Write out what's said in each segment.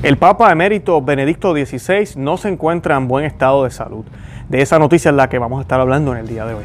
El Papa emérito Benedicto XVI no se encuentra en buen estado de salud. De esa noticia es la que vamos a estar hablando en el día de hoy.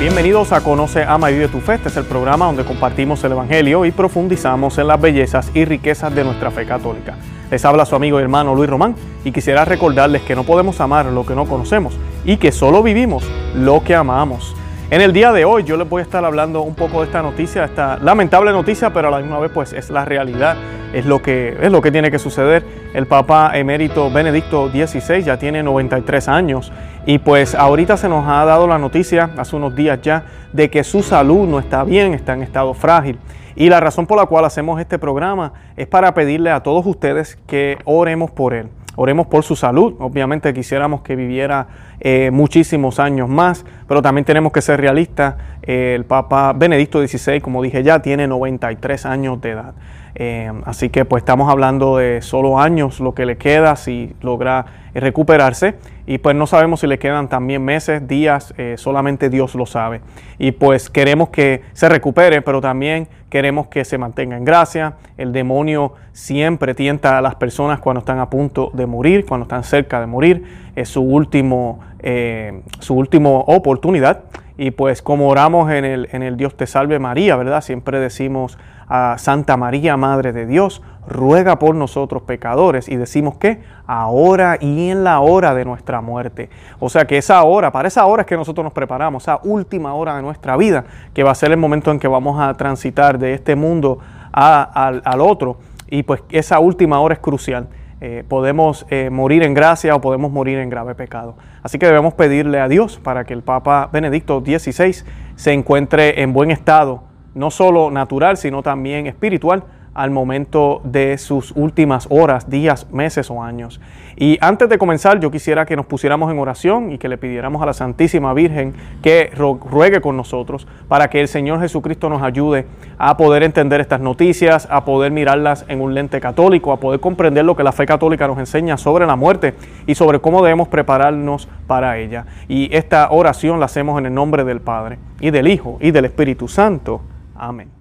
Bienvenidos a Conoce, Ama y Vive tu Fe. Este es el programa donde compartimos el Evangelio y profundizamos en las bellezas y riquezas de nuestra fe católica. Les habla su amigo y hermano Luis Román y quisiera recordarles que no podemos amar lo que no conocemos y que solo vivimos lo que amamos. En el día de hoy yo les voy a estar hablando un poco de esta noticia, esta lamentable noticia, pero a la misma vez pues es la realidad, es lo que, es lo que tiene que suceder. El Papa emérito Benedicto XVI ya tiene 93 años y pues ahorita se nos ha dado la noticia, hace unos días ya, de que su salud no está bien, está en estado frágil. Y la razón por la cual hacemos este programa es para pedirle a todos ustedes que oremos por él. Oremos por su salud. Obviamente quisiéramos que viviera eh, muchísimos años más, pero también tenemos que ser realistas. Eh, el Papa Benedicto XVI, como dije ya, tiene 93 años de edad. Eh, así que pues estamos hablando de solo años lo que le queda si logra recuperarse y pues no sabemos si le quedan también meses, días, solamente Dios lo sabe. Y pues queremos que se recupere, pero también queremos que se mantenga en gracia. El demonio siempre tienta a las personas cuando están a punto de morir, cuando están cerca de morir. Es su último, eh, su última oportunidad. Y pues como oramos en el, en el Dios te salve María, ¿verdad? Siempre decimos a Santa María, Madre de Dios, ruega por nosotros pecadores. Y decimos que ahora y en la hora de nuestra muerte. O sea que esa hora, para esa hora es que nosotros nos preparamos, esa última hora de nuestra vida, que va a ser el momento en que vamos a transitar de este mundo al, al otro. Y pues esa última hora es crucial. Eh, podemos eh, morir en gracia o podemos morir en grave pecado. Así que debemos pedirle a Dios para que el Papa Benedicto XVI se encuentre en buen estado, no solo natural, sino también espiritual, al momento de sus últimas horas, días, meses o años. Y antes de comenzar, yo quisiera que nos pusiéramos en oración y que le pidiéramos a la Santísima Virgen que ruegue con nosotros para que el Señor Jesucristo nos ayude a poder entender estas noticias, a poder mirarlas en un lente católico, a poder comprender lo que la fe católica nos enseña sobre la muerte y sobre cómo debemos prepararnos para ella. Y esta oración la hacemos en el nombre del Padre y del Hijo y del Espíritu Santo. Amén.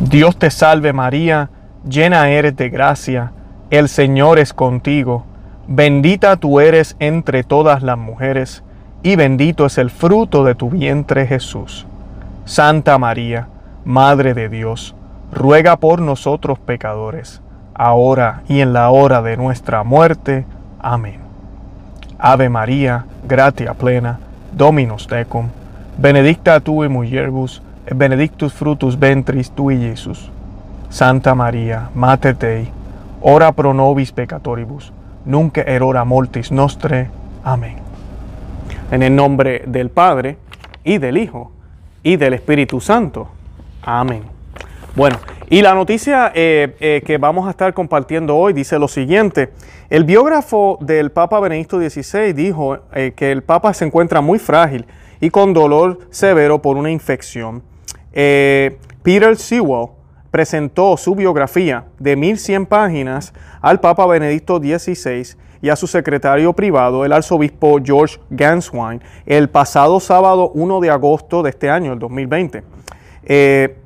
Dios te salve María, llena eres de gracia, el Señor es contigo, bendita tú eres entre todas las mujeres, y bendito es el fruto de tu vientre Jesús. Santa María, Madre de Dios, ruega por nosotros pecadores, ahora y en la hora de nuestra muerte. Amén. Ave María, gratia plena, Dominus tecum, benedicta tu in benedictus frutus ventris tui, Jesus. Santa María, Mater Dei, ora pro nobis peccatoribus, nunc erora mortis nostre. Amén. En el nombre del Padre, y del Hijo, y del Espíritu Santo. Amén. Bueno, y la noticia eh, eh, que vamos a estar compartiendo hoy dice lo siguiente. El biógrafo del Papa Benedicto XVI dijo eh, que el Papa se encuentra muy frágil y con dolor severo por una infección eh, Peter Sewell presentó su biografía de 1100 páginas al Papa Benedicto XVI y a su secretario privado, el arzobispo George Ganswine, el pasado sábado 1 de agosto de este año, el 2020. Eh,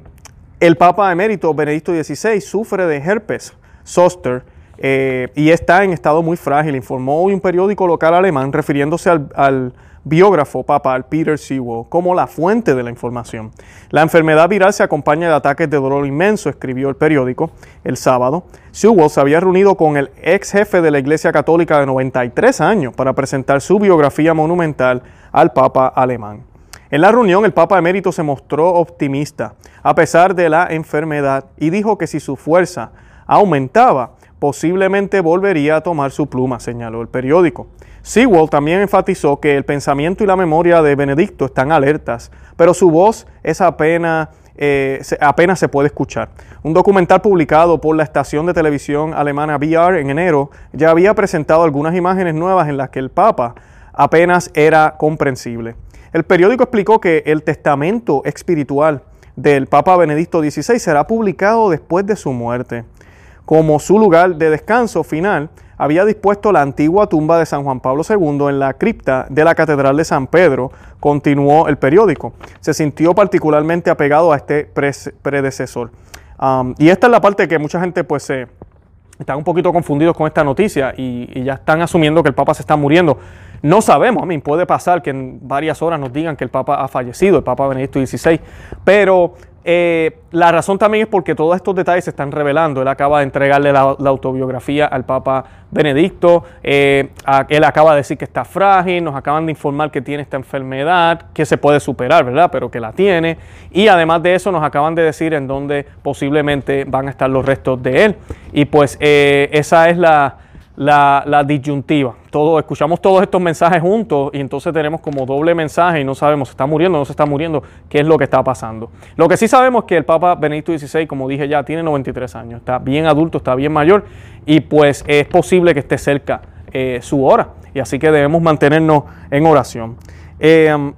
el Papa emérito Benedicto XVI sufre de herpes zoster eh, y está en estado muy frágil, informó un periódico local alemán refiriéndose al biógrafo papal Peter Sewell como la fuente de la información. La enfermedad viral se acompaña de ataques de dolor inmenso, escribió el periódico el sábado. Sewell se había reunido con el ex jefe de la Iglesia Católica de 93 años para presentar su biografía monumental al Papa alemán. En la reunión el Papa emérito se mostró optimista a pesar de la enfermedad y dijo que si su fuerza aumentaba, posiblemente volvería a tomar su pluma, señaló el periódico. Sewell también enfatizó que el pensamiento y la memoria de Benedicto están alertas, pero su voz es apenas, eh, apenas se puede escuchar. Un documental publicado por la estación de televisión alemana VR en enero ya había presentado algunas imágenes nuevas en las que el Papa apenas era comprensible. El periódico explicó que el testamento espiritual del Papa Benedicto XVI será publicado después de su muerte. Como su lugar de descanso final, había dispuesto la antigua tumba de San Juan Pablo II en la cripta de la Catedral de San Pedro, continuó el periódico. Se sintió particularmente apegado a este predecesor. Y esta es la parte que mucha gente pues se están un poquito confundidos con esta noticia y, ya están asumiendo que el Papa se está muriendo. No sabemos, a mí puede pasar que en varias horas nos digan que el Papa ha fallecido, el Papa Benedicto XVI, pero eh, la razón también es porque todos estos detalles se están revelando. Él acaba de entregarle la, autobiografía al Papa Benedicto. Eh, él acaba de decir que está frágil. Nos acaban de informar que tiene esta enfermedad, que se puede superar, ¿verdad? Pero que la tiene. Y además de eso, nos acaban de decir en dónde posiblemente van a estar los restos de él. Y pues eh, esa es la la, disyuntiva. Escuchamos todos estos mensajes juntos y entonces tenemos como doble mensaje y no sabemos si está muriendo o no se está muriendo, qué es lo que está pasando. Lo que sí sabemos es que el Papa Benedicto XVI, como dije ya, tiene 93 años, está bien adulto, está bien mayor y pues es posible que esté cerca eh, su hora y así que debemos mantenernos en oración. Eh,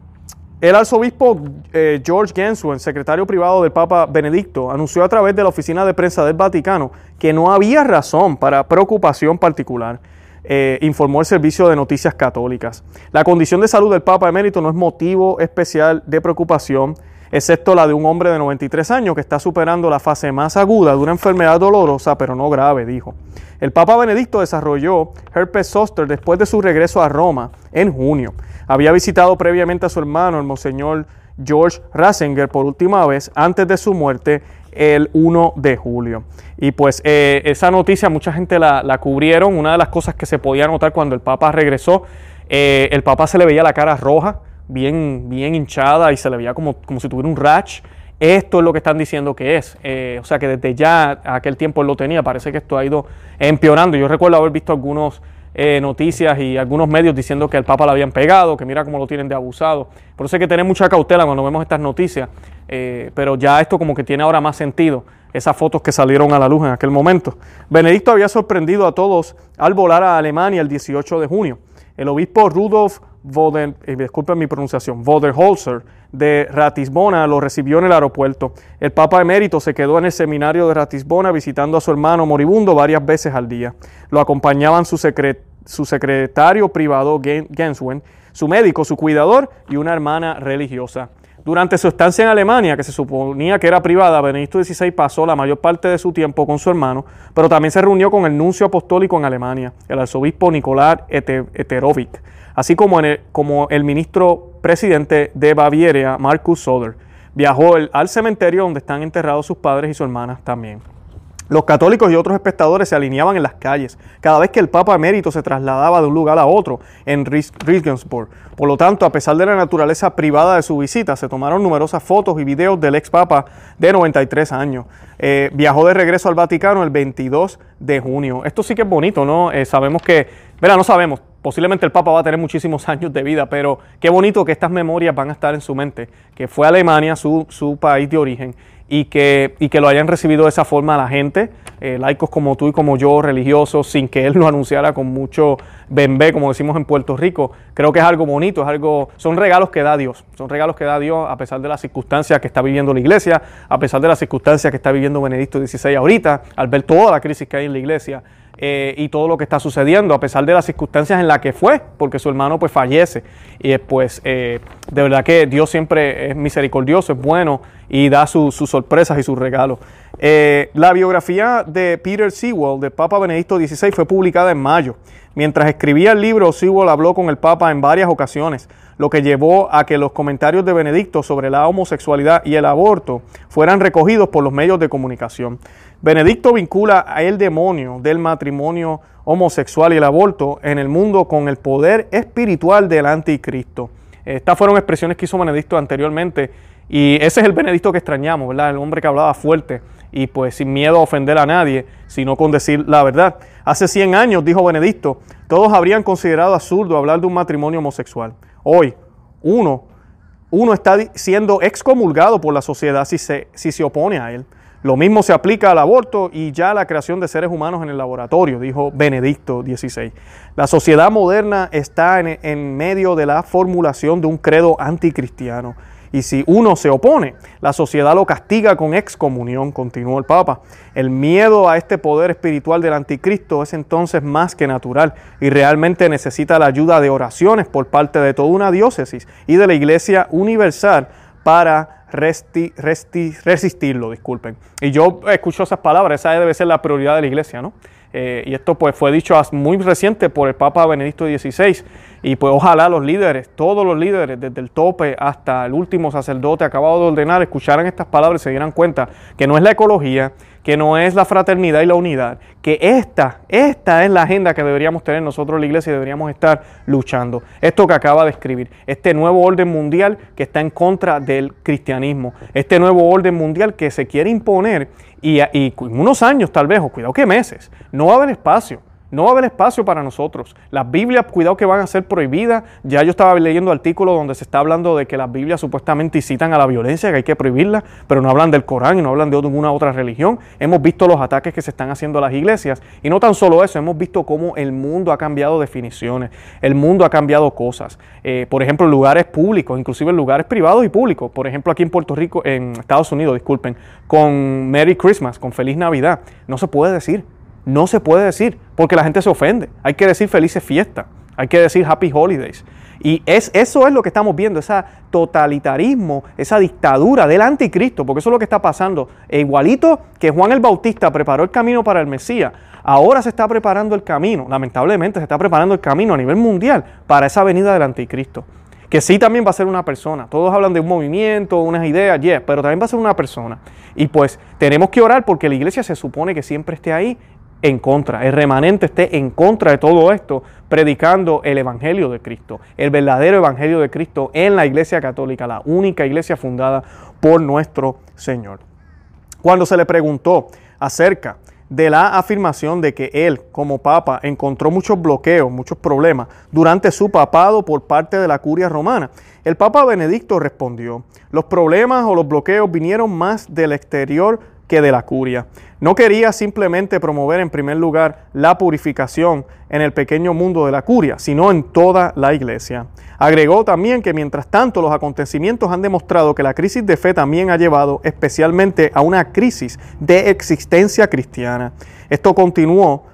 el arzobispo eh, George Genswen, secretario privado del Papa Benedicto, anunció a través de la oficina de prensa del Vaticano que no había razón para preocupación particular. Eh, informó el Servicio de Noticias Católicas. La condición de salud del Papa Emérito no es motivo especial de preocupación, excepto la de un hombre de 93 años que está superando la fase más aguda de una enfermedad dolorosa, pero no grave, dijo. El Papa Benedicto desarrolló herpes zoster después de su regreso a Roma en junio. Había visitado previamente a su hermano, el monseñor George Ratzinger, por última vez antes de su muerte el 1 de julio. Y pues eh, esa noticia mucha gente la, cubrieron. Una de las cosas que se podía notar cuando el Papa regresó, eh, el Papa se le veía la cara roja, bien, bien hinchada y se le veía como, como si tuviera un rash. Esto es lo que están diciendo que es. Eh, o sea que desde ya aquel tiempo él lo tenía. Parece que esto ha ido empeorando. Yo recuerdo haber visto algunos eh, noticias y algunos medios diciendo que el Papa lo habían pegado, que mira cómo lo tienen de abusado. Por eso hay que tener mucha cautela cuando vemos estas noticias, eh, pero ya esto como que tiene ahora más sentido, esas fotos que salieron a la luz en aquel momento. Benedicto había sorprendido a todos al volar a Alemania el 18 de junio. El obispo Rudolf Voden, eh, mi pronunciación, Voderholzer de Ratisbona lo recibió en el aeropuerto. El Papa emérito se quedó en el seminario de Ratisbona visitando a su hermano moribundo varias veces al día. Lo acompañaban su, su secretario privado Genswen, su médico, su cuidador y una hermana religiosa. Durante su estancia en Alemania, que se suponía que era privada, Benedicto XVI pasó la mayor parte de su tiempo con su hermano, pero también se reunió con el nuncio apostólico en Alemania, el arzobispo Nicolás Eterovic, así como, el, ministro presidente de Baviera, Markus Söder. Viajó al cementerio donde están enterrados sus padres y su hermana también. Los católicos y otros espectadores se alineaban en las calles cada vez que el Papa emérito se trasladaba de un lugar a otro en Regensburg. Por lo tanto, a pesar de la naturaleza privada de su visita, se tomaron numerosas fotos y videos del ex Papa de 93 años. Eh, viajó de regreso al Vaticano el 22 de junio. Esto sí que es bonito, ¿no? Eh, sabemos que, verá, no sabemos, posiblemente el Papa va a tener muchísimos años de vida, pero qué bonito que estas memorias van a estar en su mente, que fue Alemania su, su país de origen y que, y que lo hayan recibido de esa forma la gente, eh, laicos como tú y como yo, religiosos, sin que él lo anunciara con mucho bembé, como decimos en Puerto Rico. Creo que es algo bonito, es algo, son regalos que da Dios, son regalos que da Dios a pesar de las circunstancias que está viviendo la iglesia, a pesar de las circunstancias que está viviendo Benedicto XVI ahorita, al ver toda la crisis que hay en la iglesia. Eh, y todo lo que está sucediendo, a pesar de las circunstancias en las que fue, porque su hermano pues fallece. Y pues de verdad que Dios siempre es misericordioso, es bueno y da sus sorpresas y sus regalos. Eh, la biografía de Peter Sewell, de Papa Benedicto XVI, fue publicada en mayo. Mientras escribía el libro, Sewell habló con el Papa en varias ocasiones, lo que llevó a que los comentarios de Benedicto sobre la homosexualidad y el aborto fueran recogidos por los medios de comunicación. Benedicto vincula a el demonio del matrimonio homosexual y el aborto en el mundo con el poder espiritual del anticristo. Estas fueron expresiones que hizo Benedicto anteriormente y ese es el Benedicto que extrañamos, ¿verdad? El hombre que hablaba fuerte y pues sin miedo a ofender a nadie, sino con decir la verdad. Hace 100 años, dijo Benedicto, todos habrían considerado absurdo hablar de un matrimonio homosexual. Hoy, uno, uno está siendo excomulgado por la sociedad si se, si se opone a él. Lo mismo se aplica al aborto y ya a la creación de seres humanos en el laboratorio, dijo Benedicto XVI. La sociedad moderna está en, en medio de la formulación de un credo anticristiano y si uno se opone, la sociedad lo castiga con excomunión, continuó el Papa. El miedo a este poder espiritual del anticristo es entonces más que natural y realmente necesita la ayuda de oraciones por parte de toda una diócesis y de la Iglesia Universal para resistirlo, disculpen. Y yo escucho esas palabras, esa debe ser la prioridad de la iglesia, ¿no? Eh, y esto pues fue dicho muy reciente por el Papa Benedicto XVI. Y pues ojalá los líderes, todos los líderes, desde el tope hasta el último sacerdote acabado de ordenar, escucharan estas palabras y se dieran cuenta que no es la ecología, que no es la fraternidad y la unidad, que esta, esta es la agenda que deberíamos tener nosotros la iglesia y deberíamos estar luchando. Esto que acaba de escribir, este nuevo orden mundial que está en contra del cristianismo, este nuevo orden mundial que se quiere imponer y, y unos años tal vez, o cuidado que meses, no va a haber espacio no va a haber espacio para nosotros. Las Biblias, cuidado que van a ser prohibidas. Ya yo estaba leyendo artículos donde se está hablando de que las Biblias supuestamente incitan a la violencia, que hay que prohibirlas, pero no hablan del Corán y no hablan de ninguna otra religión. Hemos visto los ataques que se están haciendo a las iglesias. Y no tan solo eso, hemos visto cómo el mundo ha cambiado definiciones, el mundo ha cambiado cosas. Eh, por ejemplo, lugares públicos, inclusive lugares privados y públicos. Por ejemplo, aquí en Puerto Rico, en Estados Unidos, disculpen, con Merry Christmas, con Feliz Navidad. No se puede decir. No se puede decir, porque la gente se ofende. Hay que decir felices fiestas, hay que decir happy holidays. Y es, eso es lo que estamos viendo, ese totalitarismo, esa dictadura del anticristo, porque eso es lo que está pasando. E igualito que Juan el Bautista preparó el camino para el Mesías, ahora se está preparando el camino, lamentablemente se está preparando el camino a nivel mundial para esa venida del anticristo. Que sí también va a ser una persona. Todos hablan de un movimiento, unas ideas, yes, pero también va a ser una persona. Y pues tenemos que orar porque la iglesia se supone que siempre esté ahí en contra, el remanente esté en contra de todo esto, predicando el Evangelio de Cristo, el verdadero Evangelio de Cristo en la Iglesia Católica, la única iglesia fundada por nuestro Señor. Cuando se le preguntó acerca de la afirmación de que él como papa encontró muchos bloqueos, muchos problemas durante su papado por parte de la curia romana, el papa Benedicto respondió, los problemas o los bloqueos vinieron más del exterior que de la curia. No quería simplemente promover en primer lugar la purificación en el pequeño mundo de la curia, sino en toda la iglesia. Agregó también que mientras tanto los acontecimientos han demostrado que la crisis de fe también ha llevado especialmente a una crisis de existencia cristiana. Esto continuó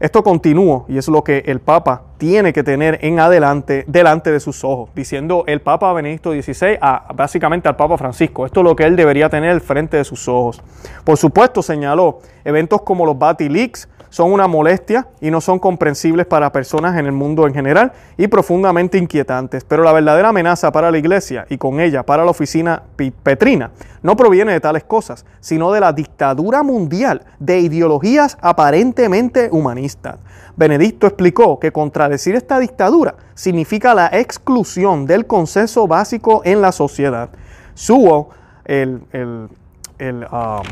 esto continuó y es lo que el Papa tiene que tener en adelante delante de sus ojos, diciendo el Papa Benedicto XVI a, básicamente al Papa Francisco. Esto es lo que él debería tener al frente de sus ojos. Por supuesto, señaló, eventos como los Bati Leaks son una molestia y no son comprensibles para personas en el mundo en general y profundamente inquietantes. Pero la verdadera amenaza para la iglesia y con ella para la oficina petrina no proviene de tales cosas, sino de la dictadura mundial de ideologías aparentemente humanistas. Benedicto explicó que contradecir esta dictadura significa la exclusión del consenso básico en la sociedad. Suo, el, el, ah,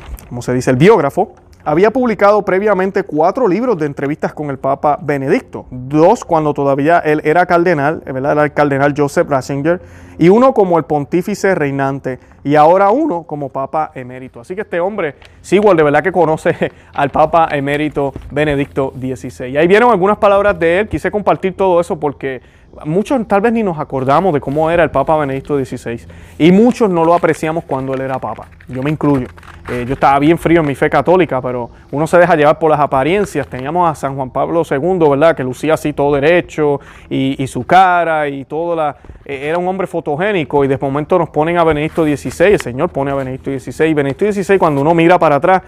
se dice? El biógrafo, había publicado previamente cuatro libros de entrevistas con el Papa Benedicto, dos cuando todavía él era cardenal, ¿verdad? era el cardenal Joseph Ratzinger, y uno como el pontífice reinante, y ahora uno como Papa emérito. Así que este hombre, Sigual, de verdad que conoce al Papa emérito Benedicto XVI. Y ahí vieron algunas palabras de él, quise compartir todo eso porque muchos tal vez ni nos acordamos de cómo era el Papa Benedicto XVI y muchos no lo apreciamos cuando él era Papa. Yo me incluyo. Eh, yo estaba bien frío en mi fe católica, pero uno se deja llevar por las apariencias. Teníamos a San Juan Pablo II, ¿verdad? Que lucía así todo derecho y, su cara y todo la... Eh, era un hombre fotogénico y de momento nos ponen a Benedicto XVI, el Señor pone a Benedicto XVI. Benedicto XVI cuando uno mira para atrás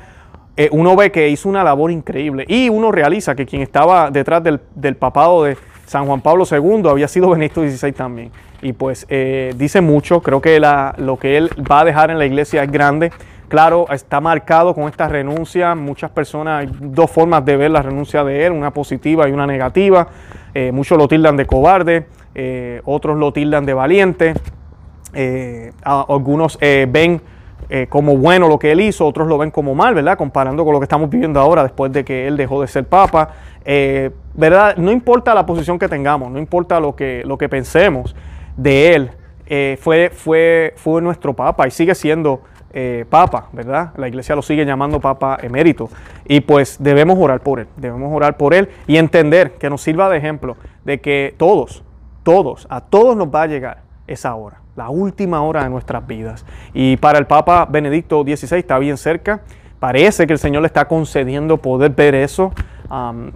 eh, uno ve que hizo una labor increíble y uno realiza que quien estaba detrás del, del papado de, San Juan Pablo II había sido Benedicto XVI también. Y pues eh, dice mucho, creo que lo que él va a dejar en la iglesia es grande. Claro, está marcado con esta renuncia. Muchas personas, hay dos formas de ver la renuncia de él, una positiva y una negativa. Eh, muchos lo tildan de cobarde, eh, otros lo tildan de valiente. algunos ven como bueno lo que él hizo, otros lo ven como mal, ¿verdad? Comparando con lo que estamos viviendo ahora después de que él dejó de ser papa. Eh, ¿verdad? No importa la posición que tengamos, no importa lo que, lo que pensemos de él, eh, fue, fue, fue nuestro papa y sigue siendo eh, papa, ¿verdad? La iglesia lo sigue llamando papa emérito. Y pues debemos orar por él, debemos orar por él y entender que nos sirva de ejemplo de que todos, todos, a todos nos va a llegar es ahora, la última hora de nuestras vidas. Y para el Papa Benedicto XVI está bien cerca. Parece que el Señor le está concediendo poder ver eso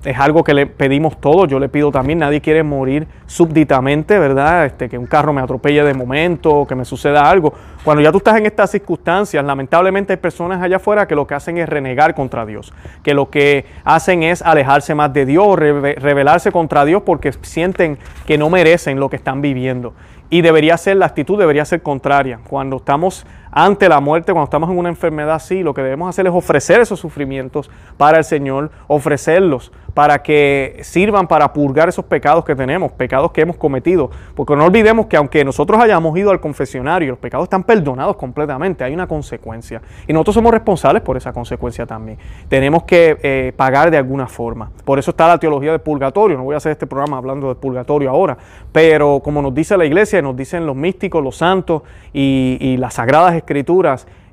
es algo que le pedimos todos, yo le pido también, nadie quiere morir súbditamente, ¿verdad? Este, que un carro me atropelle de momento, que me suceda algo. Cuando ya tú estás en estas circunstancias, lamentablemente hay personas allá afuera que lo que hacen es renegar contra Dios, que lo que hacen es alejarse más de Dios, rebelarse contra Dios porque sienten que no merecen lo que están viviendo. Y debería ser, la actitud debería ser contraria. Cuando estamos ante la muerte, cuando estamos en una enfermedad así, lo que debemos hacer es ofrecer esos sufrimientos para el Señor, ofrecerlos para que sirvan para purgar esos pecados que tenemos, pecados que hemos cometido. Porque no olvidemos que aunque nosotros hayamos ido al confesionario, los pecados están perdonados completamente, hay una consecuencia. Y nosotros somos responsables por esa consecuencia también. Tenemos que eh, pagar de alguna forma. Por eso está la teología del purgatorio. No voy a hacer este programa hablando del purgatorio ahora, pero como nos dice la iglesia, nos dicen los místicos, los santos y, las sagradas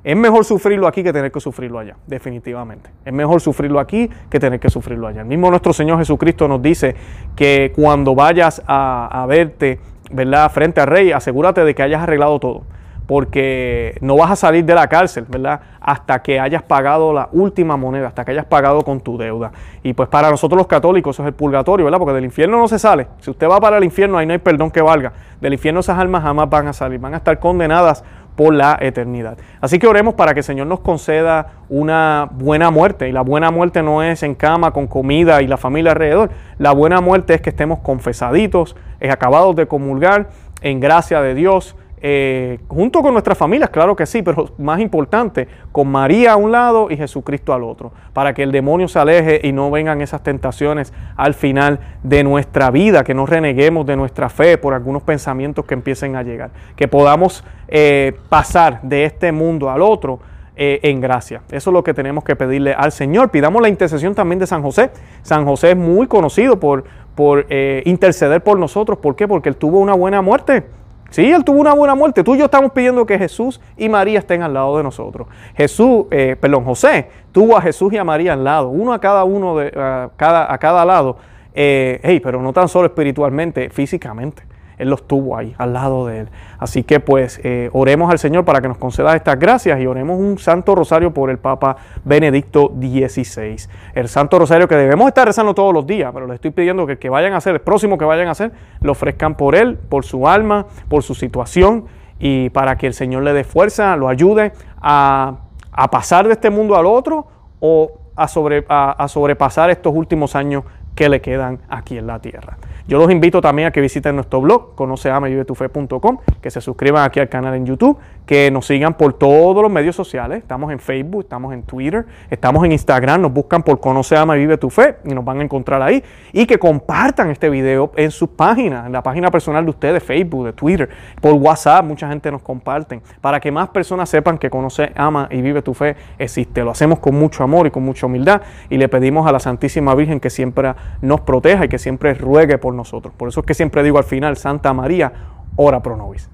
es mejor sufrirlo aquí que tener que sufrirlo allá, definitivamente. Es mejor sufrirlo aquí que tener que sufrirlo allá. El mismo nuestro Señor Jesucristo nos dice que cuando vayas a, verte, ¿verdad?, frente al rey, asegúrate de que hayas arreglado todo. Porque no vas a salir de la cárcel, ¿verdad? Hasta que hayas pagado la última moneda, hasta que hayas pagado con tu deuda. Y pues para nosotros los católicos eso es el purgatorio, ¿verdad? Porque del infierno no se sale. Si usted va para el infierno, ahí no hay perdón que valga. Del infierno esas almas jamás van a salir, van a estar condenadas por la eternidad. Así que oremos para que el Señor nos conceda una buena muerte. Y la buena muerte no es en cama con comida y la familia alrededor. La buena muerte es que estemos confesaditos, es acabados de comulgar en gracia de Dios, eh, junto con nuestras familias, claro que sí, pero más importante, con María a un lado y Jesucristo al otro, para que el demonio se aleje y no vengan esas tentaciones al final de nuestra vida, que no reneguemos de nuestra fe por algunos pensamientos que empiecen a llegar, que podamos eh, pasar de este mundo al otro. Eh, en gracia. Eso es lo que tenemos que pedirle al Señor. Pidamos la intercesión también de San José. San José es muy conocido por, por interceder por nosotros. ¿Por qué? Porque él tuvo una buena muerte. Sí, él tuvo una buena muerte. Tú y yo estamos pidiendo que Jesús y María estén al lado de nosotros. Jesús, eh, perdón, José tuvo a Jesús y a María al lado, uno a cada uno de a cada, a cada lado. Eh, pero no tan solo espiritualmente, físicamente. Él los tuvo ahí, al lado de Él. Así que pues eh, oremos al Señor para que nos conceda estas gracias y oremos un Santo Rosario por el Papa Benedicto XVI. El Santo Rosario que debemos estar rezando todos los días, pero les estoy pidiendo que el que vayan a hacer, el próximo que vayan a hacer, lo ofrezcan por Él, por su alma, por su situación y para que el Señor le dé fuerza, lo ayude a, pasar de este mundo al otro o a, sobre, a sobrepasar estos últimos años que le quedan aquí en la tierra. Yo los invito también a que visiten nuestro blog, conoceamavivetufe.com, que se suscriban aquí al canal en YouTube, que nos sigan por todos los medios sociales. Estamos en Facebook, estamos en Twitter, estamos en Instagram, nos buscan por Conoce Ama Vive tu Fe y nos van a encontrar ahí. Y que compartan este video en sus páginas, en la página personal de ustedes, Facebook, de Twitter, por WhatsApp, mucha gente nos comparten, para que más personas sepan que Conoce, Ama y Vive tu Fe existe. Lo hacemos con mucho amor y con mucha humildad y le pedimos a la Santísima Virgen que siempre nos proteja y que siempre ruegue por nosotros. Por eso es que siempre digo al final, Santa María, ora pro nobis.